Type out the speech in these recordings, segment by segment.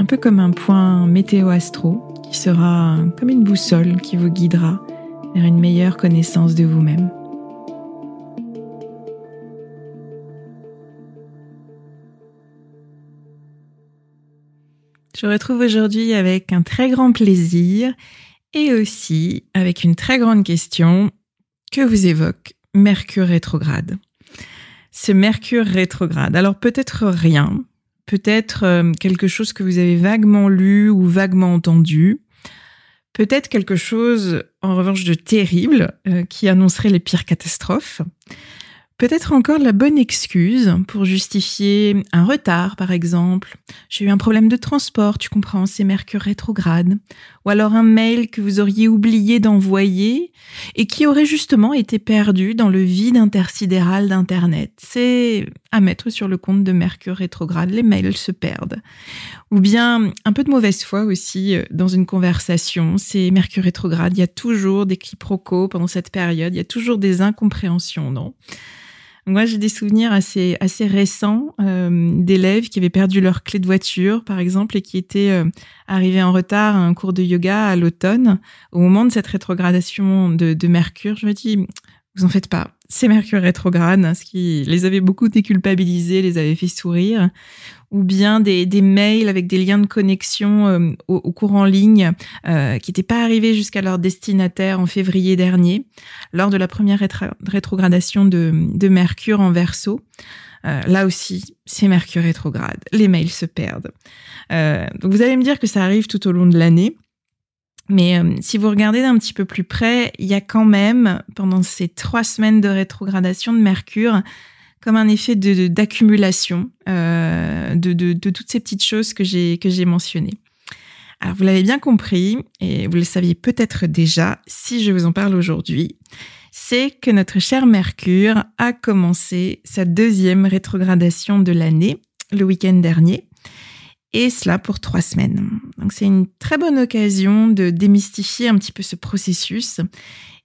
un peu comme un point météo-astro qui sera comme une boussole qui vous guidera vers une meilleure connaissance de vous-même. Je retrouve aujourd'hui avec un très grand plaisir et aussi avec une très grande question que vous évoque Mercure rétrograde. Ce Mercure rétrograde, alors peut-être rien, peut-être euh, quelque chose que vous avez vaguement lu ou vaguement entendu, peut-être quelque chose en revanche de terrible euh, qui annoncerait les pires catastrophes, Peut-être encore la bonne excuse pour justifier un retard, par exemple. J'ai eu un problème de transport, tu comprends, c'est Mercure rétrograde. Ou alors un mail que vous auriez oublié d'envoyer et qui aurait justement été perdu dans le vide intersidéral d'Internet. C'est à mettre sur le compte de Mercure rétrograde, les mails se perdent. Ou bien un peu de mauvaise foi aussi euh, dans une conversation. C'est Mercure rétrograde, il y a toujours des quiproquos pendant cette période, il y a toujours des incompréhensions, non? Moi, j'ai des souvenirs assez, assez récents euh, d'élèves qui avaient perdu leur clé de voiture, par exemple, et qui étaient euh, arrivés en retard à un cours de yoga à l'automne. Au moment de cette rétrogradation de, de Mercure, je me dis, vous en faites pas. C'est Mercure rétrograde, ce qui les avait beaucoup déculpabilisés, les avait fait sourire ou bien des, mails avec des liens de connexion euh, au, cours en ligne euh, qui n'étaient pas arrivés jusqu'à leur destinataire en février dernier, lors de la première rétrogradation de, Mercure en verso. Euh, là aussi, c'est Mercure rétrograde. Les mails se perdent. Donc vous allez me dire que ça arrive tout au long de l'année. Mais si vous regardez d'un petit peu plus près, il y a quand même, pendant ces trois semaines de rétrogradation de Mercure, comme un effet d'accumulation euh, de, de, de, toutes ces petites choses que j'ai que j'ai mentionnées. Alors vous l'avez bien compris et vous le saviez peut-être déjà si je vous en parle aujourd'hui, c'est que notre cher Mercure a commencé sa deuxième rétrogradation de l'année le week-end dernier et cela pour trois semaines. Donc c'est une très bonne occasion de démystifier un petit peu ce processus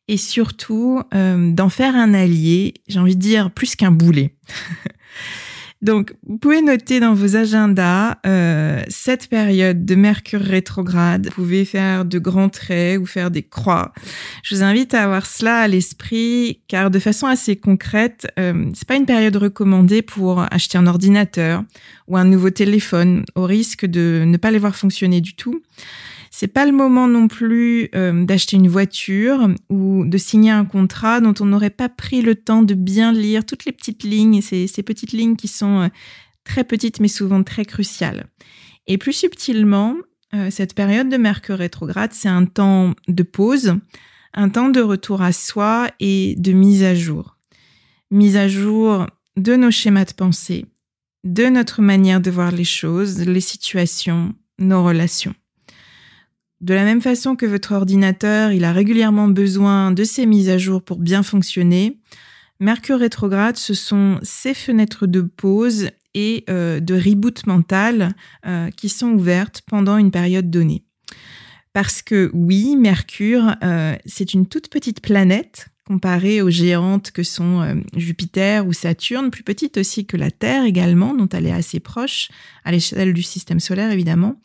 et surtout euh, d'en faire un allié, j'ai envie de dire plus qu'un boulet. Donc, vous pouvez noter dans vos agendas euh, cette période de Mercure rétrograde. Vous pouvez faire de grands traits ou faire des croix. Je vous invite à avoir cela à l'esprit, car de façon assez concrète, euh, c'est pas une période recommandée pour acheter un ordinateur ou un nouveau téléphone, au risque de ne pas les voir fonctionner du tout. C'est pas le moment non plus euh, d'acheter une voiture ou de signer un contrat dont on n'aurait pas pris le temps de bien lire toutes les petites lignes, ces, ces petites lignes qui sont euh, très petites mais souvent très cruciales. Et plus subtilement, euh, cette période de Mercure rétrograde, c'est un temps de pause, un temps de retour à soi et de mise à jour. Mise à jour de nos schémas de pensée, de notre manière de voir les choses, les situations, nos relations. De la même façon que votre ordinateur, il a régulièrement besoin de ces mises à jour pour bien fonctionner, Mercure rétrograde, ce sont ces fenêtres de pause et euh, de reboot mental euh, qui sont ouvertes pendant une période donnée. Parce que oui, Mercure, euh, c'est une toute petite planète comparée aux géantes que sont Jupiter ou Saturne, plus petite aussi que la Terre également, dont elle est assez proche, à l'échelle du système solaire évidemment.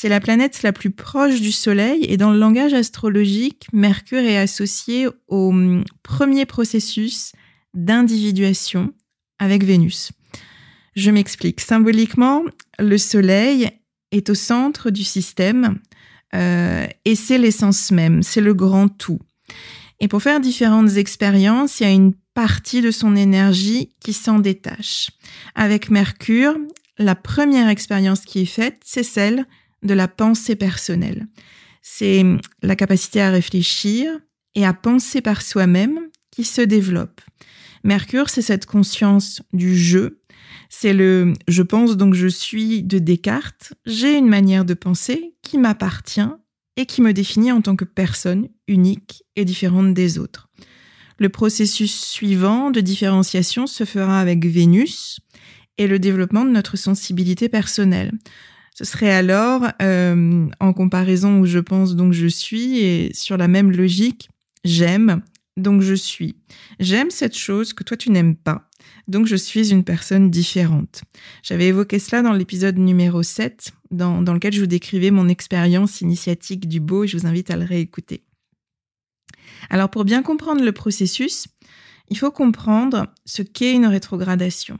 C'est la planète la plus proche du Soleil et dans le langage astrologique, Mercure est associé au hum, premier processus d'individuation avec Vénus. Je m'explique. Symboliquement, le Soleil est au centre du système euh, et c'est l'essence même, c'est le grand tout. Et pour faire différentes expériences, il y a une partie de son énergie qui s'en détache. Avec Mercure, la première expérience qui est faite, c'est celle de la pensée personnelle. C'est la capacité à réfléchir et à penser par soi-même qui se développe. Mercure, c'est cette conscience du jeu. C'est le je pense donc je suis de Descartes. J'ai une manière de penser qui m'appartient et qui me définit en tant que personne unique et différente des autres. Le processus suivant de différenciation se fera avec Vénus et le développement de notre sensibilité personnelle. Ce serait alors, euh, en comparaison où je pense donc je suis, et sur la même logique, j'aime, donc je suis. J'aime cette chose que toi tu n'aimes pas, donc je suis une personne différente. J'avais évoqué cela dans l'épisode numéro 7, dans, dans lequel je vous décrivais mon expérience initiatique du beau, et je vous invite à le réécouter. Alors pour bien comprendre le processus, il faut comprendre ce qu'est une rétrogradation.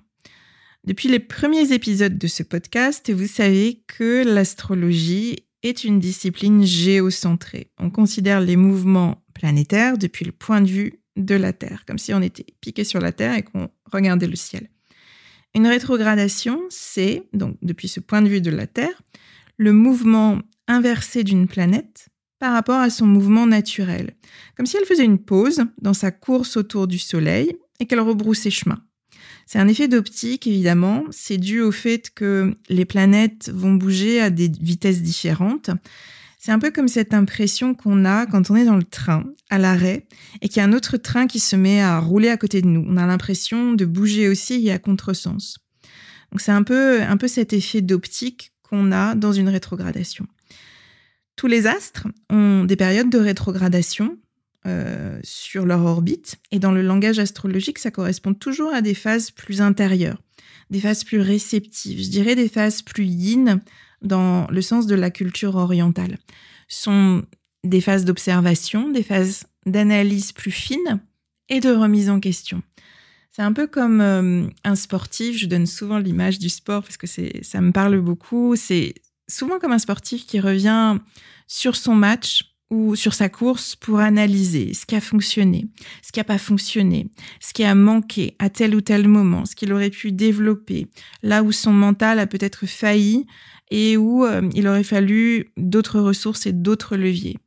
Depuis les premiers épisodes de ce podcast, vous savez que l'astrologie est une discipline géocentrée. On considère les mouvements planétaires depuis le point de vue de la Terre, comme si on était piqué sur la Terre et qu'on regardait le ciel. Une rétrogradation, c'est, donc depuis ce point de vue de la Terre, le mouvement inversé d'une planète par rapport à son mouvement naturel, comme si elle faisait une pause dans sa course autour du Soleil et qu'elle rebroussait chemin. C'est un effet d'optique, évidemment. C'est dû au fait que les planètes vont bouger à des vitesses différentes. C'est un peu comme cette impression qu'on a quand on est dans le train, à l'arrêt, et qu'il y a un autre train qui se met à rouler à côté de nous. On a l'impression de bouger aussi et à contresens. Donc c'est un peu, un peu cet effet d'optique qu'on a dans une rétrogradation. Tous les astres ont des périodes de rétrogradation euh, sur leur orbite. Et dans le langage astrologique, ça correspond toujours à des phases plus intérieures, des phases plus réceptives, je dirais des phases plus yin dans le sens de la culture orientale. Ce sont des phases d'observation, des phases d'analyse plus fine et de remise en question. C'est un peu comme euh, un sportif, je donne souvent l'image du sport parce que ça me parle beaucoup, c'est souvent comme un sportif qui revient sur son match ou sur sa course pour analyser ce qui a fonctionné, ce qui n'a pas fonctionné, ce qui a manqué à tel ou tel moment, ce qu'il aurait pu développer, là où son mental a peut-être failli et où euh, il aurait fallu d'autres ressources et d'autres leviers.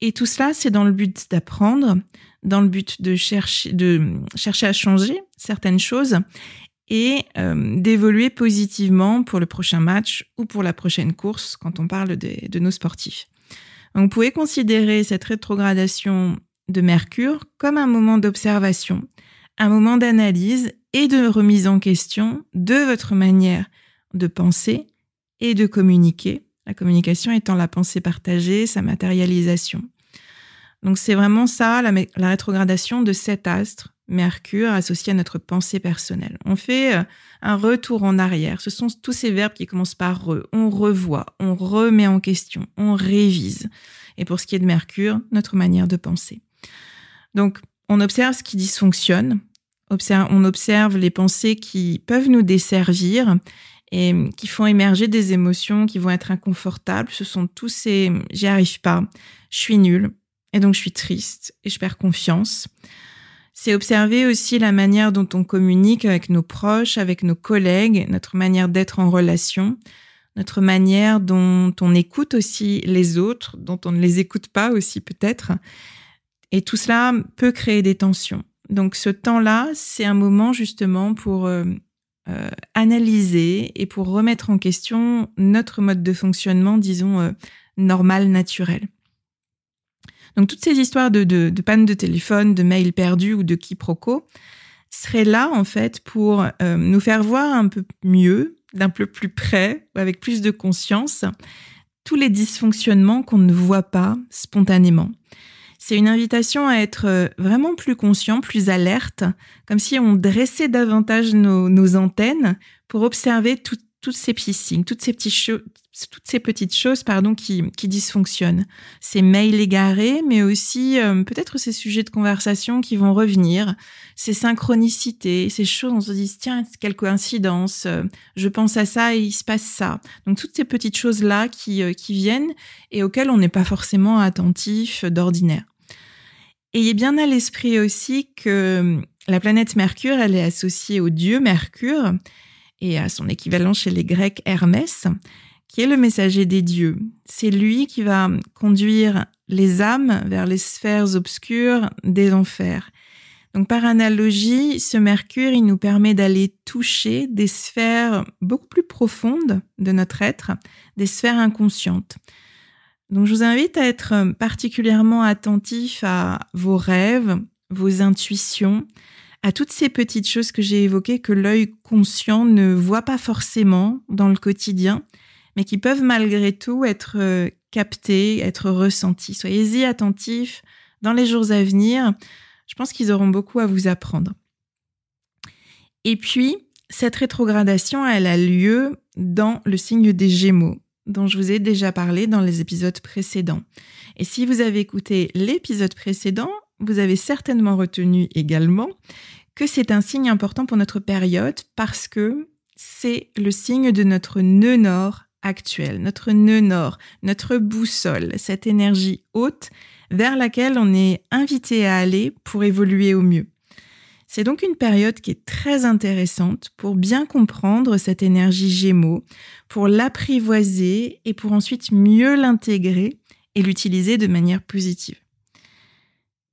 Et tout cela, c'est dans le but d'apprendre, dans le but de chercher, de chercher à changer certaines choses et euh, d'évoluer positivement pour le prochain match ou pour la prochaine course quand on parle de nos sportifs. Vous pouvez considérer cette rétrogradation de Mercure comme un moment d'observation, un moment d'analyse et de remise en question de votre manière de penser et de communiquer. La communication étant la pensée partagée, sa matérialisation. Donc c'est vraiment ça, la, rétrogradation de cet astre Mercure associé à notre pensée personnelle. On fait euh, un retour en arrière. Ce sont tous ces verbes qui commencent par re. On revoit, on remet en question, on révise. Et pour ce qui est de Mercure, notre manière de penser. Donc, on observe ce qui dysfonctionne. on observe les pensées qui peuvent nous desservir et qui font émerger des émotions qui vont être inconfortables. Ce sont tous ces j'y arrive pas, je suis nul, et donc je suis triste et je perds confiance. C'est observer aussi la manière dont on communique avec nos proches, avec nos collègues, notre manière d'être en relation. notre manière dont on écoute aussi les autres, dont on ne les écoute pas aussi peut-être. Et tout cela peut créer des tensions. Donc ce temps-là, c'est un moment justement pour euh, euh, analyser et pour remettre en question notre mode de fonctionnement, disons, euh, normal, naturel. Donc toutes ces histoires de, de, de, panne de téléphone, de mails perdus ou de quiproquos seraient là en fait pour nous faire voir un peu mieux, d'un peu plus près, avec plus de conscience, tous les dysfonctionnements qu'on ne voit pas spontanément. C'est une invitation à être euh, vraiment plus conscient, plus alerte, comme si on dressait davantage nos, antennes pour observer toutes ces toutes ces, toutes ces petites choses pardon, qui, qui dysfonctionnent. Ces mails égarés, mais aussi euh, peut-être ces sujets de conversation qui vont revenir, ces synchronicités, ces choses, on se dit, tiens, quelle coïncidence, euh, je pense à ça et il se passe ça. Donc toutes ces petites choses-là qui, qui viennent et auxquelles on n'est pas forcément attentif d'ordinaire. Ayez bien à l'esprit aussi que la planète Mercure, elle est associée au dieu Mercure et à son équivalent chez les Grecs Hermès, qui est le messager des dieux. C'est lui qui va conduire les âmes vers les sphères obscures des enfers. Donc par analogie, ce Mercure, il nous permet d'aller toucher des sphères beaucoup plus profondes de notre être, des sphères inconscientes. Donc je vous invite à être particulièrement attentif à vos rêves, vos intuitions, à toutes ces petites choses que j'ai évoquées que l'œil conscient ne voit pas forcément dans le quotidien, mais qui peuvent malgré tout être euh, captées, être ressenties. Soyez-y attentifs dans les jours à venir. Je pense qu'ils auront beaucoup à vous apprendre. Et puis, cette rétrogradation, elle a lieu dans le signe des Gémeaux dont je vous ai déjà parlé dans les épisodes précédents. Et si vous avez écouté l'épisode précédent, vous avez certainement retenu également que c'est un signe important pour notre période parce que c'est le signe de notre nœud nord actuel, notre nœud nord, notre boussole, cette énergie haute vers laquelle on est invité à aller pour évoluer au mieux. C'est donc une période qui est très intéressante pour bien comprendre cette énergie Gémeaux, pour l'apprivoiser et pour ensuite mieux l'intégrer et l'utiliser de manière positive.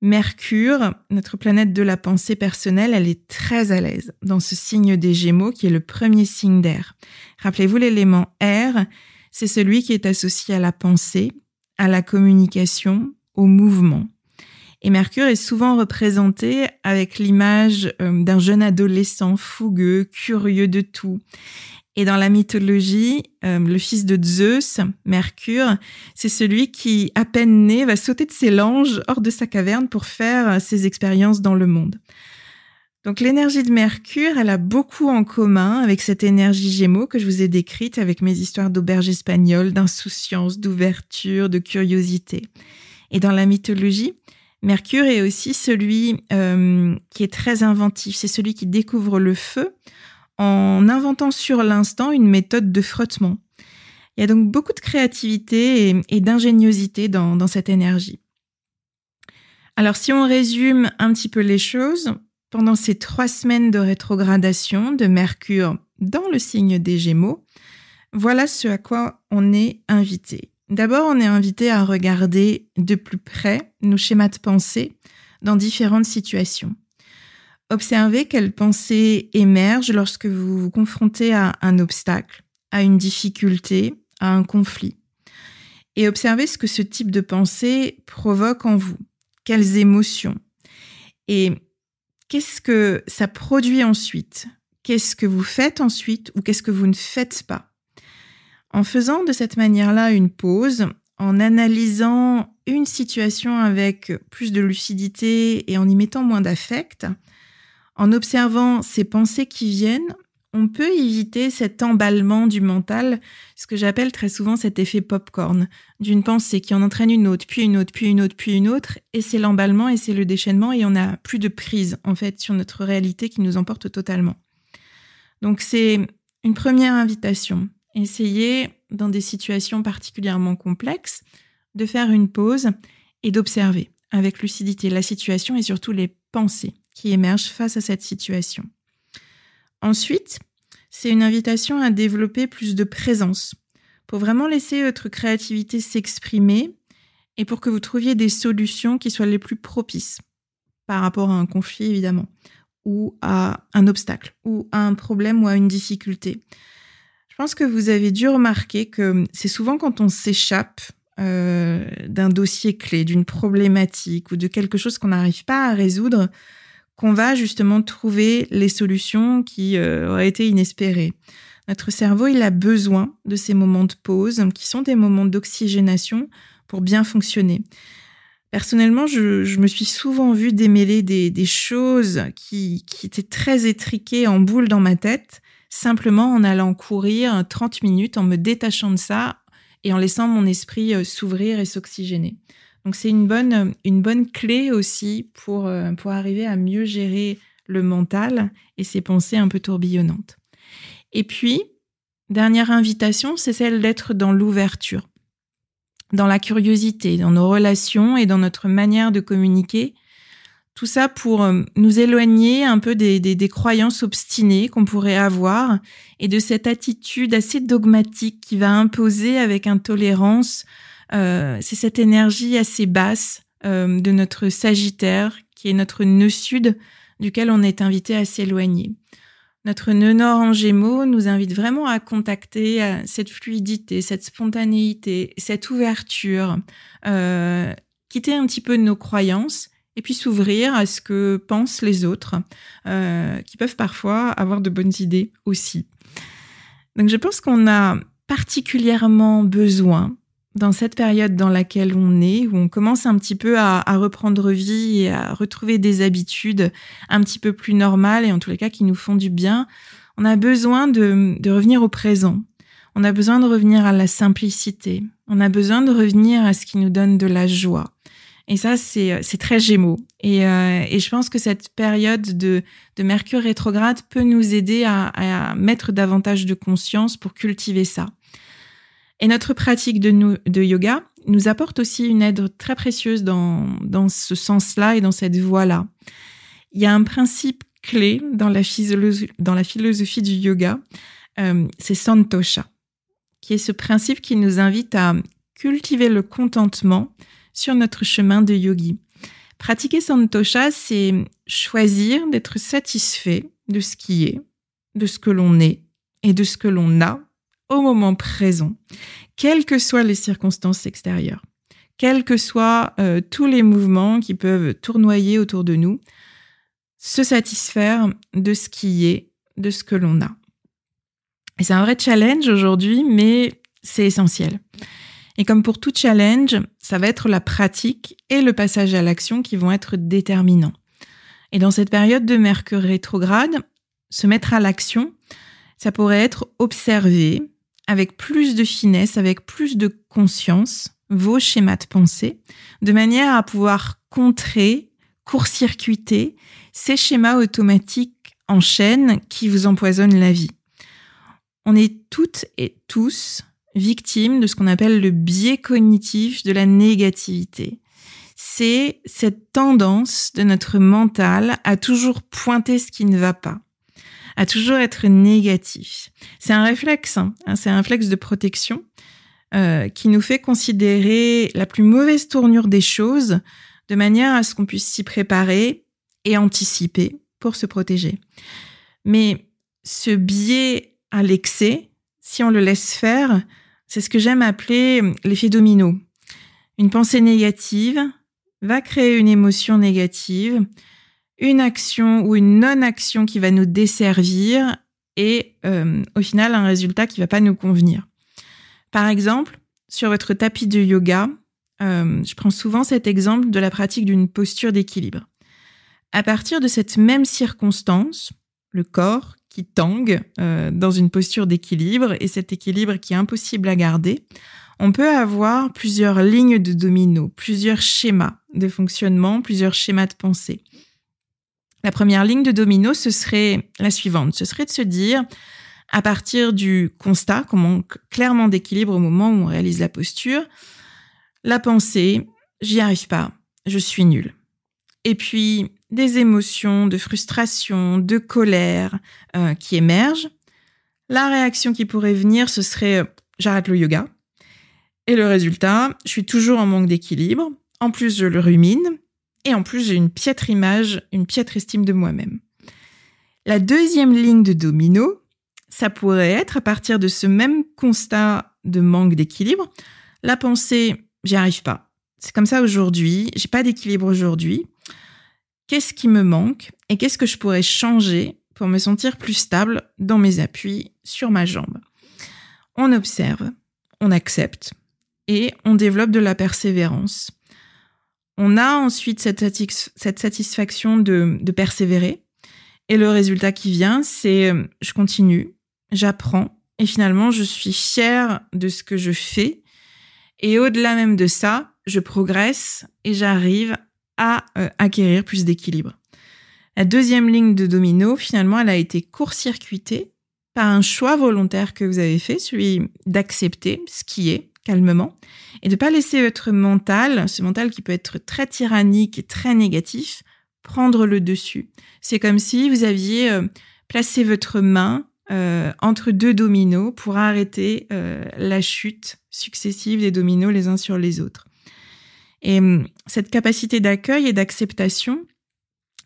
Mercure, notre planète de la pensée personnelle, elle est très à l'aise dans ce signe des Gémeaux qui est le premier signe d'air. Rappelez-vous l'élément air, c'est celui qui est associé à la pensée, à la communication, au mouvement. Et Mercure est souvent représenté avec l'image euh, d'un jeune adolescent fougueux, curieux de tout. Et dans la mythologie, euh, le fils de Zeus, Mercure, c'est celui qui, à peine né, va sauter de ses langes hors de sa caverne pour faire euh, ses expériences dans le monde. Donc l'énergie de Mercure, elle a beaucoup en commun avec cette énergie Gémeaux que je vous ai décrite avec mes histoires d'auberge espagnole, d'insouciance, d'ouverture, de curiosité. Et dans la mythologie, Mercure est aussi celui euh, qui est très inventif. C'est celui qui découvre le feu en inventant sur l'instant une méthode de frottement. Il y a donc beaucoup de créativité et, d'ingéniosité dans, cette énergie. Alors si on résume un petit peu les choses, pendant ces trois semaines de rétrogradation de Mercure dans le signe des Gémeaux, voilà ce à quoi on est invité. D'abord, on est invité à regarder de plus près nos schémas de pensée dans différentes situations. Observez quelles pensées émergent lorsque vous vous confrontez à un obstacle, à une difficulté, à un conflit. Et observez ce que ce type de pensée provoque en vous. Quelles émotions. Et qu'est-ce que ça produit ensuite? Qu'est-ce que vous faites ensuite ou qu'est-ce que vous ne faites pas? En faisant de cette manière-là une pause, en analysant une situation avec plus de lucidité et en y mettant moins d'affect, en observant ces pensées qui viennent, on peut éviter cet emballement du mental, ce que j'appelle très souvent cet effet popcorn, d'une pensée qui en entraîne une autre, puis une autre, puis une autre, puis une autre, et c'est l'emballement et c'est le déchaînement et on n'a plus de prise en fait sur notre réalité qui nous emporte totalement. Donc c'est une première invitation. Essayez, dans des situations particulièrement complexes, de faire une pause et d'observer avec lucidité la situation et surtout les pensées qui émergent face à cette situation. Ensuite, c'est une invitation à développer plus de présence, pour vraiment laisser votre créativité s'exprimer et pour que vous trouviez des solutions qui soient les plus propices par rapport à un conflit, évidemment, ou à un obstacle, ou à un problème ou à une difficulté. Je pense que vous avez dû remarquer que c'est souvent quand on s'échappe euh, d'un dossier clé, d'une problématique ou de quelque chose qu'on n'arrive pas à résoudre, qu'on va justement trouver les solutions qui euh, auraient été inespérées. Notre cerveau, il a besoin de ces moments de pause, qui sont des moments d'oxygénation pour bien fonctionner. Personnellement, je, me suis souvent vue démêler des, choses qui, qui, étaient très étriquées en boule dans ma tête, simplement en allant courir 30 minutes, en me détachant de ça et en laissant mon esprit euh, s'ouvrir et s'oxygéner. Donc c'est une bonne, une bonne clé aussi pour, euh, pour arriver à mieux gérer le mental et ses pensées un peu tourbillonnantes. Et puis, dernière invitation, c'est celle d'être dans l'ouverture, dans la curiosité, dans nos relations et dans notre manière de communiquer. Tout ça pour euh, nous éloigner un peu des, des, croyances obstinées qu'on pourrait avoir et de cette attitude assez dogmatique qui va imposer avec intolérance. Euh, c'est cette énergie assez basse euh, de notre Sagittaire, qui est notre nœud sud, duquel on est invité à s'éloigner. Notre nœud nord en gémeaux nous invite vraiment à contacter cette fluidité, cette spontanéité, cette ouverture, euh, quitter un petit peu nos croyances et puis s'ouvrir à ce que pensent les autres, euh, qui peuvent parfois avoir de bonnes idées aussi. Donc je pense qu'on a particulièrement besoin dans cette période dans laquelle on est, où on commence un petit peu à, reprendre vie et à retrouver des habitudes un petit peu plus normales et en tous les cas qui nous font du bien, on a besoin de, revenir au présent. On a besoin de revenir à la simplicité. On a besoin de revenir à ce qui nous donne de la joie. Et ça, c'est très gémeaux. Et, euh, et, je pense que cette période de, Mercure rétrograde peut nous aider à mettre davantage de conscience pour cultiver ça. Et notre pratique de, yoga nous apporte aussi une aide très précieuse dans, dans ce sens-là et dans cette voie-là. Il y a un principe clé dans la, dans la philosophie du yoga, euh, c'est Santosha, qui est ce principe qui nous invite à cultiver le contentement sur notre chemin de yogi. Pratiquer Santosha, c'est choisir d'être satisfait de ce qui est, de ce que l'on est et de ce que l'on a au moment présent, quelles que soient les circonstances extérieures, quels que soient euh, tous les mouvements qui peuvent tournoyer autour de nous, se satisfaire de ce qui est, de ce que l'on a. Et c'est un vrai challenge aujourd'hui, mais c'est essentiel. Et comme pour tout challenge, ça va être la pratique et le passage à l'action qui vont être déterminants. Et dans cette période de Mercure rétrograde, se mettre à l'action, ça pourrait être observer, avec plus de finesse, avec plus de conscience vos schémas de pensée, de manière à pouvoir contrer, court-circuiter ces schémas automatiques en chaîne qui vous empoisonnent la vie. On est toutes et tous victimes de ce qu'on appelle le biais cognitif de la négativité. C'est cette tendance de notre mental à toujours pointer ce qui ne va pas, à toujours être négatif. C'est un réflexe, hein, hein, c'est un réflexe de protection euh, qui nous fait considérer la plus mauvaise tournure des choses de manière à ce qu'on puisse s'y préparer et anticiper pour se protéger. Mais ce biais à l'excès, si on le laisse faire, c'est ce que j'aime appeler l'effet domino. Une pensée négative va créer une émotion négative une action ou une non-action qui va nous desservir et euh, au final un résultat qui va pas nous convenir. Par exemple, sur votre tapis de yoga, euh, je prends souvent cet exemple de la pratique d'une posture d'équilibre. À partir de cette même circonstance, le corps qui tangue euh, dans une posture d'équilibre et cet équilibre qui est impossible à garder, on peut avoir plusieurs lignes de domino, plusieurs schémas de fonctionnement, plusieurs schémas de pensée. La première ligne de domino, ce serait la suivante. Ce serait de se dire, à partir du constat qu'on manque clairement d'équilibre au moment où on réalise la posture, la pensée, j'y arrive pas, je suis nul. Et puis, des émotions de frustration, de colère euh, qui émergent. La réaction qui pourrait venir, ce serait j'arrête le yoga. Et le résultat, je suis toujours en manque d'équilibre. En plus, je le rumine. Et en plus, j'ai une piètre image, une piètre estime de moi-même. La deuxième ligne de domino, ça pourrait être à partir de ce même constat de manque d'équilibre, la pensée, j'y arrive pas. C'est comme ça aujourd'hui, j'ai pas d'équilibre aujourd'hui. Qu'est-ce qui me manque et qu'est-ce que je pourrais changer pour me sentir plus stable dans mes appuis sur ma jambe? On observe, on accepte et on développe de la persévérance. On a ensuite cette, satisfaction de, persévérer et le résultat qui vient, c'est euh, je continue, j'apprends et finalement je suis fière de ce que je fais. Et au-delà même de ça, je progresse et j'arrive à euh, acquérir plus d'équilibre. La deuxième ligne de domino, finalement, elle a été court-circuitée par un choix volontaire que vous avez fait, celui d'accepter ce qui est calmement et de pas laisser votre mental, ce mental qui peut être très tyrannique et très négatif, prendre le dessus. C'est comme si vous aviez euh, placé votre main euh, entre deux dominos pour arrêter euh, la chute successive des dominos les uns sur les autres. Et hum, cette capacité d'accueil et d'acceptation,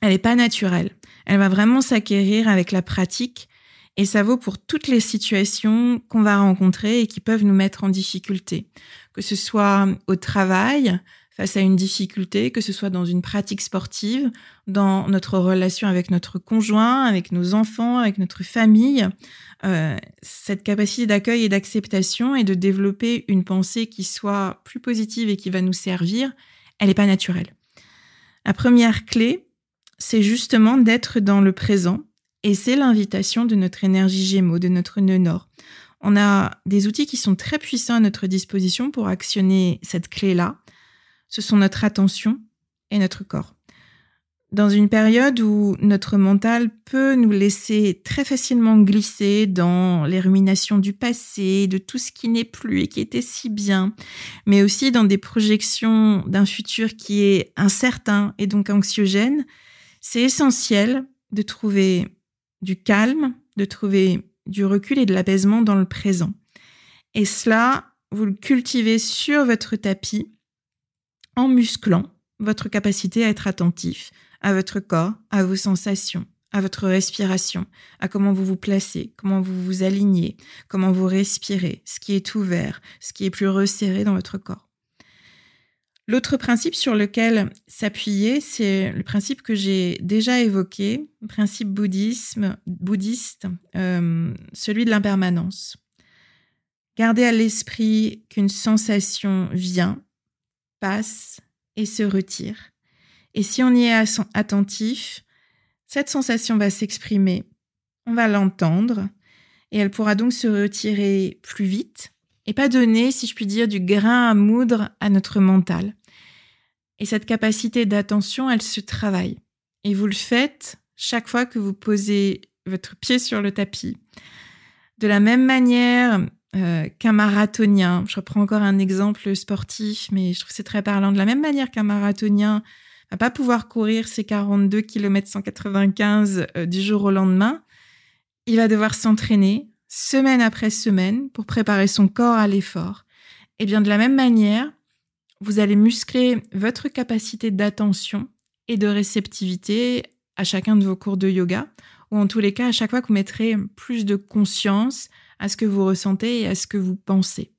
elle n'est pas naturelle. Elle va vraiment s'acquérir avec la pratique et ça vaut pour toutes les situations qu'on va rencontrer et qui peuvent nous mettre en difficulté. Que ce soit au travail, face à une difficulté, que ce soit dans une pratique sportive, dans notre relation avec notre conjoint, avec nos enfants, avec notre famille, euh, cette capacité d'accueil et d'acceptation et de développer une pensée qui soit plus positive et qui va nous servir, elle n'est pas naturelle. La première clé, c'est justement d'être dans le présent et c'est l'invitation de notre énergie Gémeaux, de notre nœud nord. On a des outils qui sont très puissants à notre disposition pour actionner cette clé-là ce sont notre attention et notre corps. Dans une période où notre mental peut nous laisser très facilement glisser dans les ruminations du passé, de tout ce qui n'est plus et qui était si bien, mais aussi dans des projections d'un futur qui est incertain et donc anxiogène, c'est essentiel de trouver du calme, de trouver du recul et de l'apaisement dans le présent. Et cela, vous le cultivez sur votre tapis en musclant votre capacité à être attentif à votre corps, à vos sensations, à votre respiration, à comment vous vous placez, comment vous vous alignez, comment vous respirez, ce qui est ouvert, ce qui est plus resserré dans votre corps. L'autre principe sur lequel s'appuyer, c'est le principe que j'ai déjà évoqué, le principe bouddhisme, bouddhiste, euh, celui de l'impermanence. Gardez à l'esprit qu'une sensation vient, passe et se retire. Et si on y est attentif, cette sensation va s'exprimer, on va l'entendre, et elle pourra donc se retirer plus vite et pas donner, si je puis dire, du grain à moudre à notre mental. Et cette capacité d'attention, elle se travaille. Et vous le faites chaque fois que vous posez votre pied sur le tapis. De la même manière euh, qu'un marathonien. Je reprends encore un exemple sportif, mais je trouve que c'est très parlant. De la même manière qu'un marathonien va pas pouvoir courir ses 42 km 195 du jour au lendemain, il va devoir s'entraîner semaine après semaine pour préparer son corps à l'effort. Et bien de la même manière, vous allez muscler votre capacité d'attention et de réceptivité à chacun de vos cours de yoga, ou en tous les cas, à chaque fois que vous mettrez plus de conscience à ce que vous ressentez et à ce que vous pensez.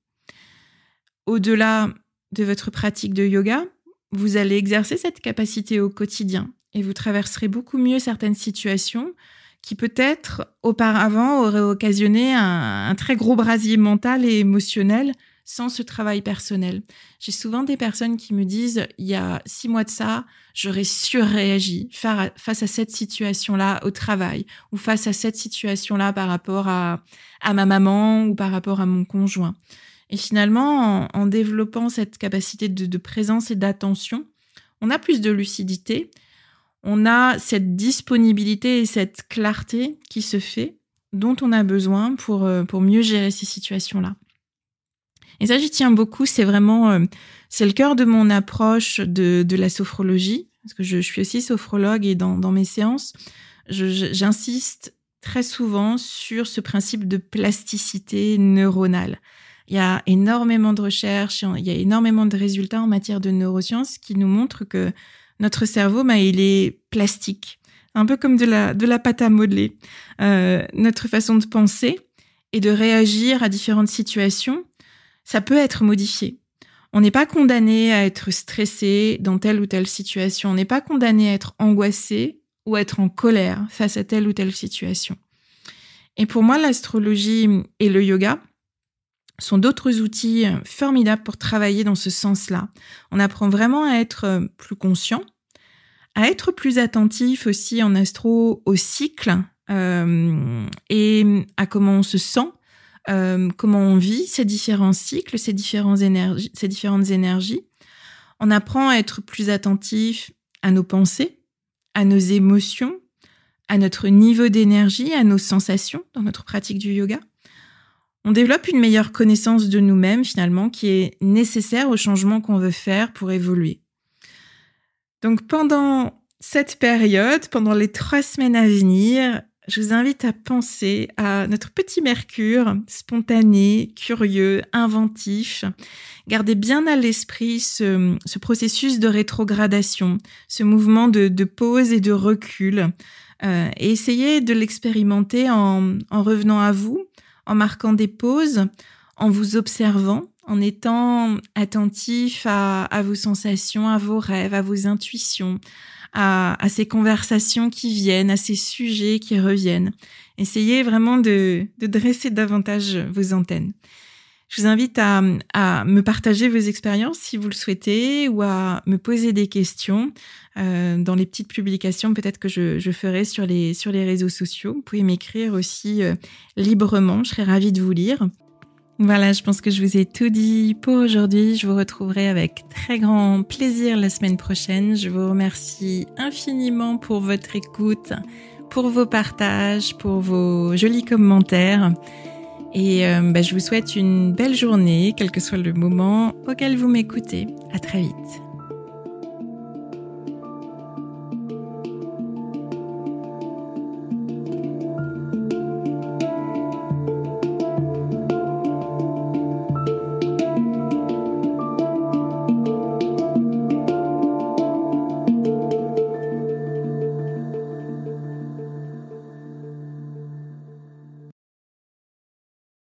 Au-delà de votre pratique de yoga, vous allez exercer cette capacité au quotidien et vous traverserez beaucoup mieux certaines situations qui peut-être auparavant auraient occasionné un, très gros brasier mental et émotionnel sans ce travail personnel. J'ai souvent des personnes qui me disent, il y a six mois de ça, j'aurais surréagi face à cette situation-là au travail ou face à cette situation-là par rapport à, ma maman ou par rapport à mon conjoint. Et finalement, en, développant cette capacité de présence et d'attention, on a plus de lucidité, on a cette disponibilité et cette clarté qui se fait dont on a besoin pour, euh, pour mieux gérer ces situations-là. Et ça, j'y tiens beaucoup. C'est vraiment, euh, c'est le cœur de mon approche de, de la sophrologie, parce que je, suis aussi sophrologue et dans, dans mes séances, j'insiste très souvent sur ce principe de plasticité neuronale. Il y a énormément de recherches, il y a énormément de résultats en matière de neurosciences qui nous montrent que notre cerveau, bah, il est plastique, un peu comme de la, de la pâte à modeler. Euh, notre façon de penser et de réagir à différentes situations, ça peut être modifié. On n'est pas condamné à être stressé dans telle ou telle situation. On n'est pas condamné à être angoissé ou à être en colère face à telle ou telle situation. Et pour moi, l'astrologie et le yoga sont d'autres outils formidables pour travailler dans ce sens-là. On apprend vraiment à être plus conscient, à être plus attentif aussi en astro au cycle euh, et à comment on se sent, euh, comment on vit ces différents cycles, ces, différentes énergies, ces différentes énergies. On apprend à être plus attentif à nos pensées, à nos émotions, à notre niveau d'énergie, à nos sensations dans notre pratique du yoga. On développe une meilleure connaissance de nous-mêmes finalement qui est nécessaire au changement qu'on veut faire pour évoluer. Donc pendant cette période, pendant les trois semaines à venir, je vous invite à penser à notre petit Mercure, spontané, curieux, inventif. Gardez bien à l'esprit ce, processus de rétrogradation, ce mouvement de, pause et de recul. Euh, et essayez de l'expérimenter en, revenant à vous, en marquant des pauses, en vous observant, en étant attentif à vos sensations, à vos rêves, à vos intuitions, à, ces conversations qui viennent, à ces sujets qui reviennent. Essayez vraiment de, dresser davantage vos antennes. Je vous invite à, me partager vos expériences si vous le souhaitez ou à me poser des questions euh, dans les petites publications peut-être que je, ferai sur les, sur les réseaux sociaux. Vous pouvez m'écrire aussi euh, librement, je serai ravie de vous lire. Voilà, je pense que je vous ai tout dit pour aujourd'hui. Je vous retrouverai avec très grand plaisir la semaine prochaine. Je vous remercie infiniment pour votre écoute, pour vos partages, pour vos jolis commentaires. Et euh, bah, je vous souhaite une belle journée, quel que soit le moment auquel vous m'écoutez. À très vite.